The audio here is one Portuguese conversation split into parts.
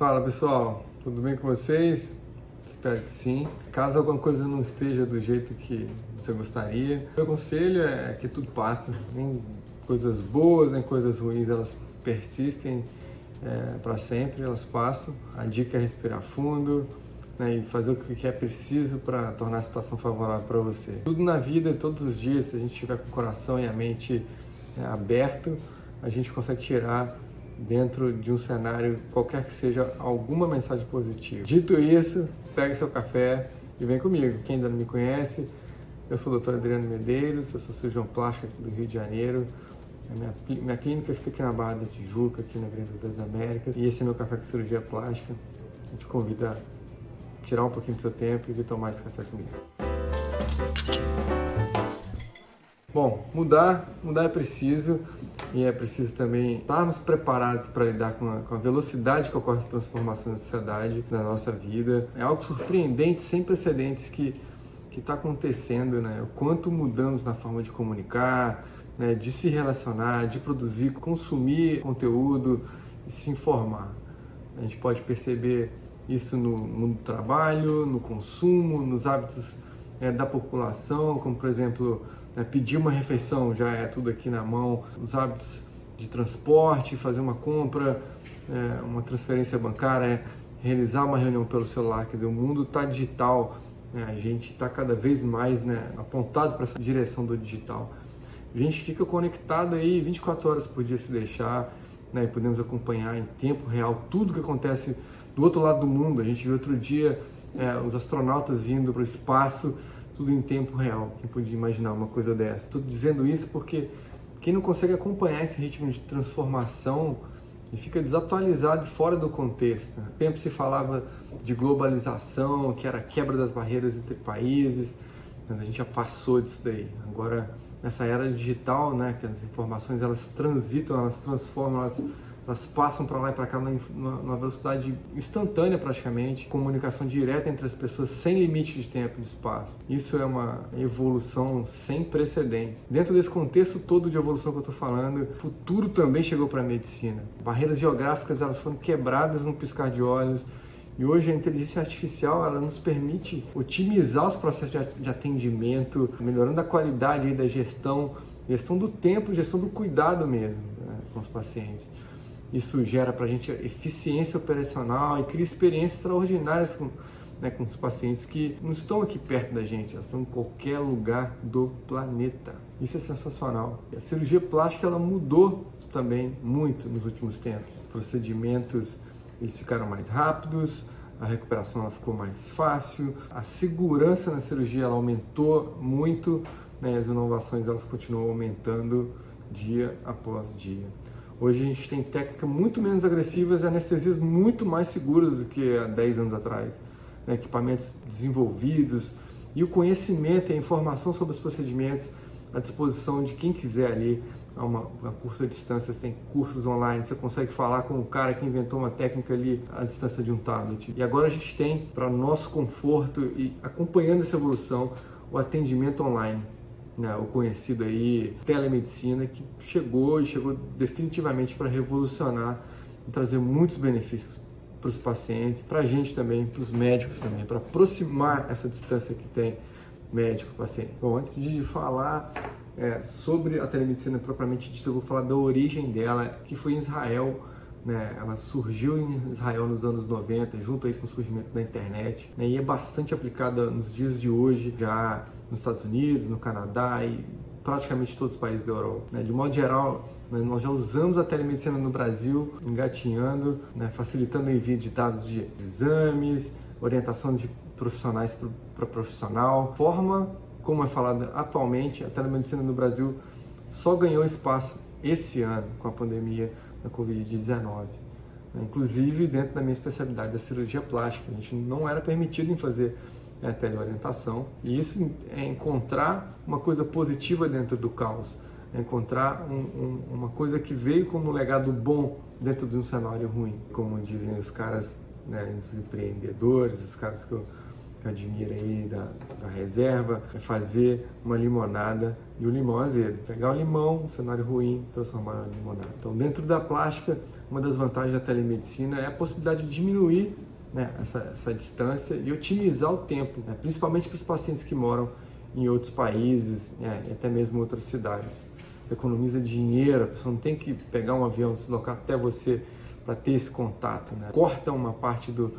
Fala pessoal, tudo bem com vocês? Espero que sim. Caso alguma coisa não esteja do jeito que você gostaria, meu conselho é que tudo passa. Nem coisas boas, nem coisas ruins, elas persistem é, para sempre, elas passam. A dica é respirar fundo né, e fazer o que é preciso para tornar a situação favorável para você. Tudo na vida, todos os dias, se a gente tiver com o coração e a mente é, aberto, a gente consegue tirar dentro de um cenário, qualquer que seja, alguma mensagem positiva. Dito isso, pegue seu café e vem comigo. Quem ainda não me conhece, eu sou o Dr. Adriano Medeiros, eu sou cirurgião plástico aqui do Rio de Janeiro. A minha, minha clínica fica aqui na Barra da Tijuca, aqui na Avenida das Américas. E esse é meu café com cirurgia plástica. A gente convida a tirar um pouquinho do seu tempo e vir tomar esse café comigo. Bom, mudar, mudar é preciso e é preciso também estarmos preparados para lidar com a, com a, velocidade que ocorre as transformações da sociedade, na nossa vida. É algo surpreendente, sem precedentes que que está acontecendo, né? O quanto mudamos na forma de comunicar, né? de se relacionar, de produzir, consumir conteúdo e se informar. A gente pode perceber isso no trabalho, no consumo, nos hábitos é, da população, como por exemplo né, pedir uma refeição já é tudo aqui na mão, os hábitos de transporte, fazer uma compra, é, uma transferência bancária, realizar uma reunião pelo celular, quer dizer, o mundo está digital, né, a gente está cada vez mais né, apontado para essa direção do digital. A gente fica conectado aí 24 horas por dia se deixar, né, e podemos acompanhar em tempo real tudo que acontece do outro lado do mundo. A gente viu outro dia é, os astronautas indo para o espaço, tudo em tempo real. Quem podia imaginar uma coisa dessa? Estou dizendo isso porque quem não consegue acompanhar esse ritmo de transformação e fica desatualizado fora do contexto. Tempo se falava de globalização, que era a quebra das barreiras entre países, a gente já passou disso daí. Agora, nessa era digital, né, que as informações elas transitam, elas transformam, elas elas passam para lá e para cá numa velocidade instantânea praticamente, comunicação direta entre as pessoas sem limite de tempo e de espaço. Isso é uma evolução sem precedentes. Dentro desse contexto todo de evolução que eu estou falando, o futuro também chegou para a medicina. Barreiras geográficas elas foram quebradas num piscar de olhos. E hoje a inteligência artificial ela nos permite otimizar os processos de atendimento, melhorando a qualidade da gestão, gestão do tempo, gestão do cuidado mesmo né, com os pacientes. Isso gera para a gente eficiência operacional e cria experiências extraordinárias com, né, com os pacientes que não estão aqui perto da gente, elas estão em qualquer lugar do planeta. Isso é sensacional. A cirurgia plástica ela mudou também muito nos últimos tempos. Os procedimentos eles ficaram mais rápidos, a recuperação ela ficou mais fácil, a segurança na cirurgia ela aumentou muito, né, as inovações elas continuam aumentando dia após dia. Hoje a gente tem técnicas muito menos agressivas e anestesias muito mais seguras do que há 10 anos atrás. Né? Equipamentos desenvolvidos e o conhecimento e a informação sobre os procedimentos à disposição de quem quiser ali a uma, uma curta distância, você tem cursos online, você consegue falar com o cara que inventou uma técnica ali à distância de um tablet. E agora a gente tem, para nosso conforto e acompanhando essa evolução, o atendimento online né, o conhecido aí telemedicina, que chegou e chegou definitivamente para revolucionar e trazer muitos benefícios para os pacientes, para a gente também, para os médicos também, para aproximar essa distância que tem médico-paciente. Bom, antes de falar é, sobre a telemedicina propriamente dita, eu vou falar da origem dela, que foi em Israel. Né, ela surgiu em Israel nos anos 90, junto aí com o surgimento da internet, né, e é bastante aplicada nos dias de hoje, já nos Estados Unidos, no Canadá e praticamente todos os países da Europa. Né? De modo geral, né, nós já usamos a telemedicina no Brasil, engatinhando, né, facilitando o envio de dados de exames, orientação de profissionais para profissional. Forma como é falada atualmente, a telemedicina no Brasil só ganhou espaço esse ano com a pandemia da Covid-19. Né? Inclusive dentro da minha especialidade da cirurgia plástica, a gente não era permitido em fazer é a teleorientação. E isso é encontrar uma coisa positiva dentro do caos, é encontrar um, um, uma coisa que veio como legado bom dentro de um cenário ruim, como dizem os caras, né, os empreendedores, os caras que eu Cadmira aí da, da reserva, é fazer uma limonada de um limão azedo. Pegar o limão, um cenário ruim, transformar em limonada. Então, dentro da plástica, uma das vantagens da telemedicina é a possibilidade de diminuir né, essa, essa distância e otimizar o tempo, né, principalmente para os pacientes que moram em outros países né, e até mesmo outras cidades. Você economiza dinheiro, a pessoa não tem que pegar um avião, se deslocar até você para ter esse contato. Né? Corta uma parte do,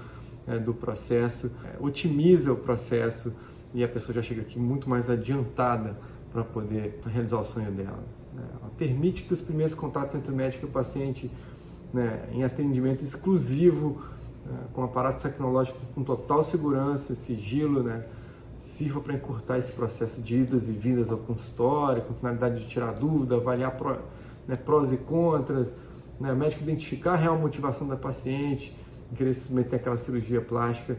é, do processo, é, otimiza o processo e a pessoa já chega aqui muito mais adiantada para poder realizar o sonho dela. Né? Ela permite que os primeiros contatos entre o médico e o paciente, né, em atendimento exclusivo, né, com aparatos tecnológicos com total segurança, sigilo, né, sirva para encurtar esse processo de idas e vindas ao consultório, com finalidade de tirar dúvida, avaliar pró, né, prós e contras, né, o médico identificar a real motivação da paciente, querer se submeter àquela cirurgia plástica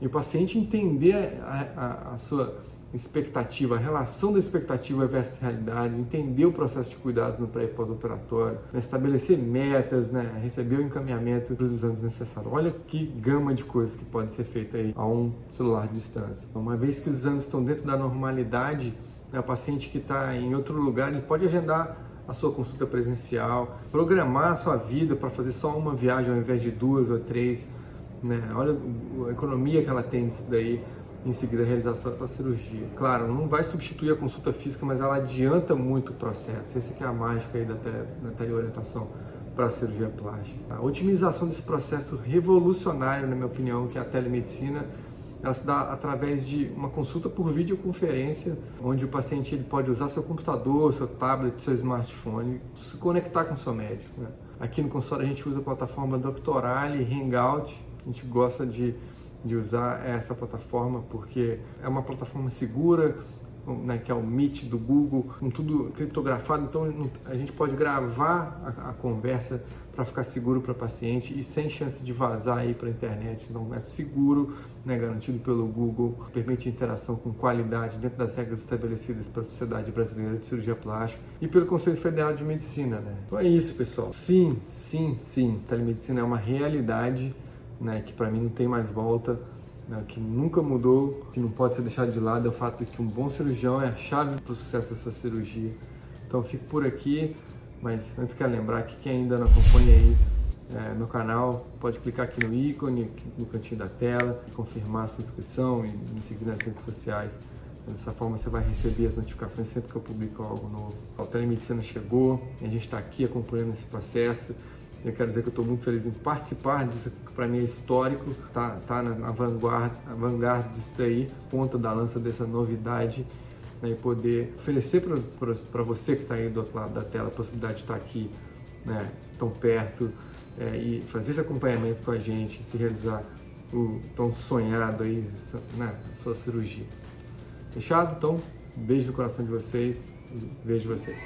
e o paciente entender a, a, a sua expectativa, a relação da expectativa versus realidade, entender o processo de cuidados no pré e pós-operatório, né, estabelecer metas, né, receber o encaminhamento para os exames necessários. Olha que gama de coisas que pode ser feita aí a um celular de distância. Uma vez que os exames estão dentro da normalidade, né, o paciente que está em outro lugar, ele pode agendar a sua consulta presencial, programar a sua vida para fazer só uma viagem ao invés de duas ou três. Né? Olha a economia que ela tem disso daí em seguida a realização da cirurgia. Claro, não vai substituir a consulta física, mas ela adianta muito o processo. Essa é a mágica aí da, tele, da teleorientação para a cirurgia plástica. A otimização desse processo revolucionário, na minha opinião, que é a telemedicina, ela se dá através de uma consulta por videoconferência, onde o paciente ele pode usar seu computador, seu tablet, seu smartphone, se conectar com seu médico. Né? Aqui no consultório a gente usa a plataforma Doctorale, Hangout, a gente gosta de, de usar essa plataforma porque é uma plataforma segura, né, que é o Meet do Google, com tudo criptografado, então a gente pode gravar a, a conversa para ficar seguro para paciente e sem chance de vazar aí para a internet. Então é seguro, né, garantido pelo Google, permite interação com qualidade dentro das regras estabelecidas pela Sociedade Brasileira de Cirurgia Plástica e pelo Conselho Federal de Medicina. Né? Então é isso, pessoal. Sim, sim, sim, telemedicina é uma realidade né, que para mim não tem mais volta né, que nunca mudou, que não pode ser deixado de lado, é o fato de que um bom cirurgião é a chave para o sucesso dessa cirurgia. Então fico por aqui, mas antes quero lembrar que quem ainda não acompanha aí é, meu canal, pode clicar aqui no ícone, aqui no cantinho da tela, confirmar a sua inscrição e me seguir nas redes sociais. Dessa forma você vai receber as notificações sempre que eu publico algo novo. A telemedicina chegou, a gente está aqui acompanhando esse processo. Eu quero dizer que eu estou muito feliz em participar disso, para mim é histórico, tá, tá na vanguarda, a vanguarda disso daí, ponta da lança dessa novidade, né, e poder oferecer para você que está aí do outro lado da tela a possibilidade de estar tá aqui, né, tão perto, é, e fazer esse acompanhamento com a gente e realizar o tão sonhado aí, né, sua cirurgia. Fechado? Então, beijo no coração de vocês vejo vocês.